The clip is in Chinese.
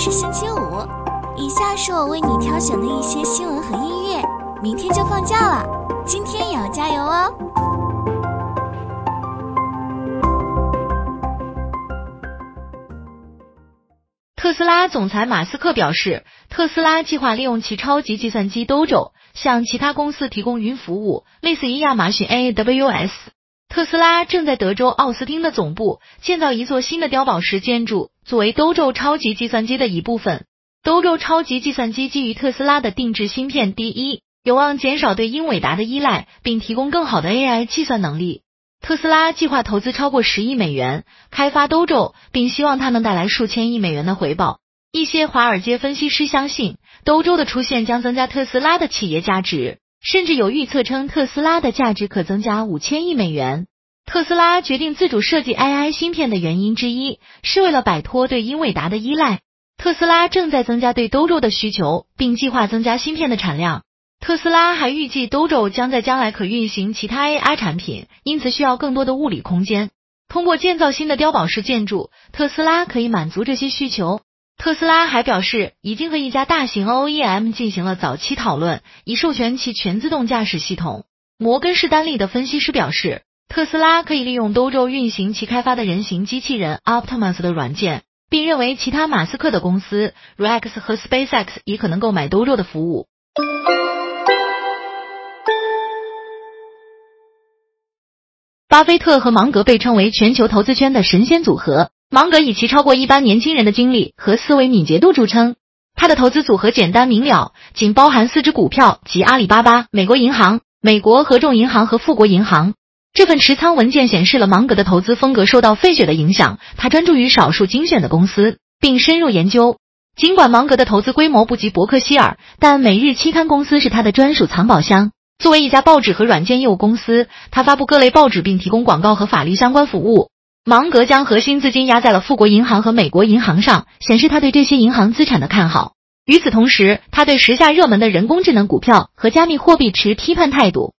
是星期五，以下是我为你挑选的一些新闻和音乐。明天就放假了，今天也要加油哦！特斯拉总裁马斯克表示，特斯拉计划利用其超级计算机 Dojo 向其他公司提供云服务，类似于亚马逊 AWS。特斯拉正在德州奥斯汀的总部建造一座新的碉堡式建筑，作为 Dojo 超级计算机的一部分。Dojo 超级计算机基于特斯拉的定制芯片 D1，有望减少对英伟达的依赖，并提供更好的 AI 计算能力。特斯拉计划投资超过十亿美元开发 Dojo，并希望它能带来数千亿美元的回报。一些华尔街分析师相信，Dojo 的出现将增加特斯拉的企业价值。甚至有预测称，特斯拉的价值可增加五千亿美元。特斯拉决定自主设计 AI 芯片的原因之一，是为了摆脱对英伟达的依赖。特斯拉正在增加对 Dojo 的需求，并计划增加芯片的产量。特斯拉还预计 Dojo 将在将来可运行其他 AI 产品，因此需要更多的物理空间。通过建造新的碉堡式建筑，特斯拉可以满足这些需求。特斯拉还表示，已经和一家大型 OEM 进行了早期讨论，以授权其全自动驾驶系统。摩根士丹利的分析师表示，特斯拉可以利用 Dojo 运行其开发的人形机器人 Optimus 的软件，并认为其他马斯克的公司 Rex 和 SpaceX 也可能购买 Dojo 的服务。巴菲特和芒格被称为全球投资圈的神仙组合。芒格以其超过一般年轻人的经历和思维敏捷度著称。他的投资组合简单明了，仅包含四只股票，即阿里巴巴、美国银行、美国合众银行和富国银行。这份持仓文件显示了芒格的投资风格受到费雪的影响，他专注于少数精选的公司，并深入研究。尽管芒格的投资规模不及伯克希尔，但每日期刊公司是他的专属藏宝箱。作为一家报纸和软件业务公司，他发布各类报纸并提供广告和法律相关服务。芒格将核心资金压在了富国银行和美国银行上，显示他对这些银行资产的看好。与此同时，他对时下热门的人工智能股票和加密货币持批判态度。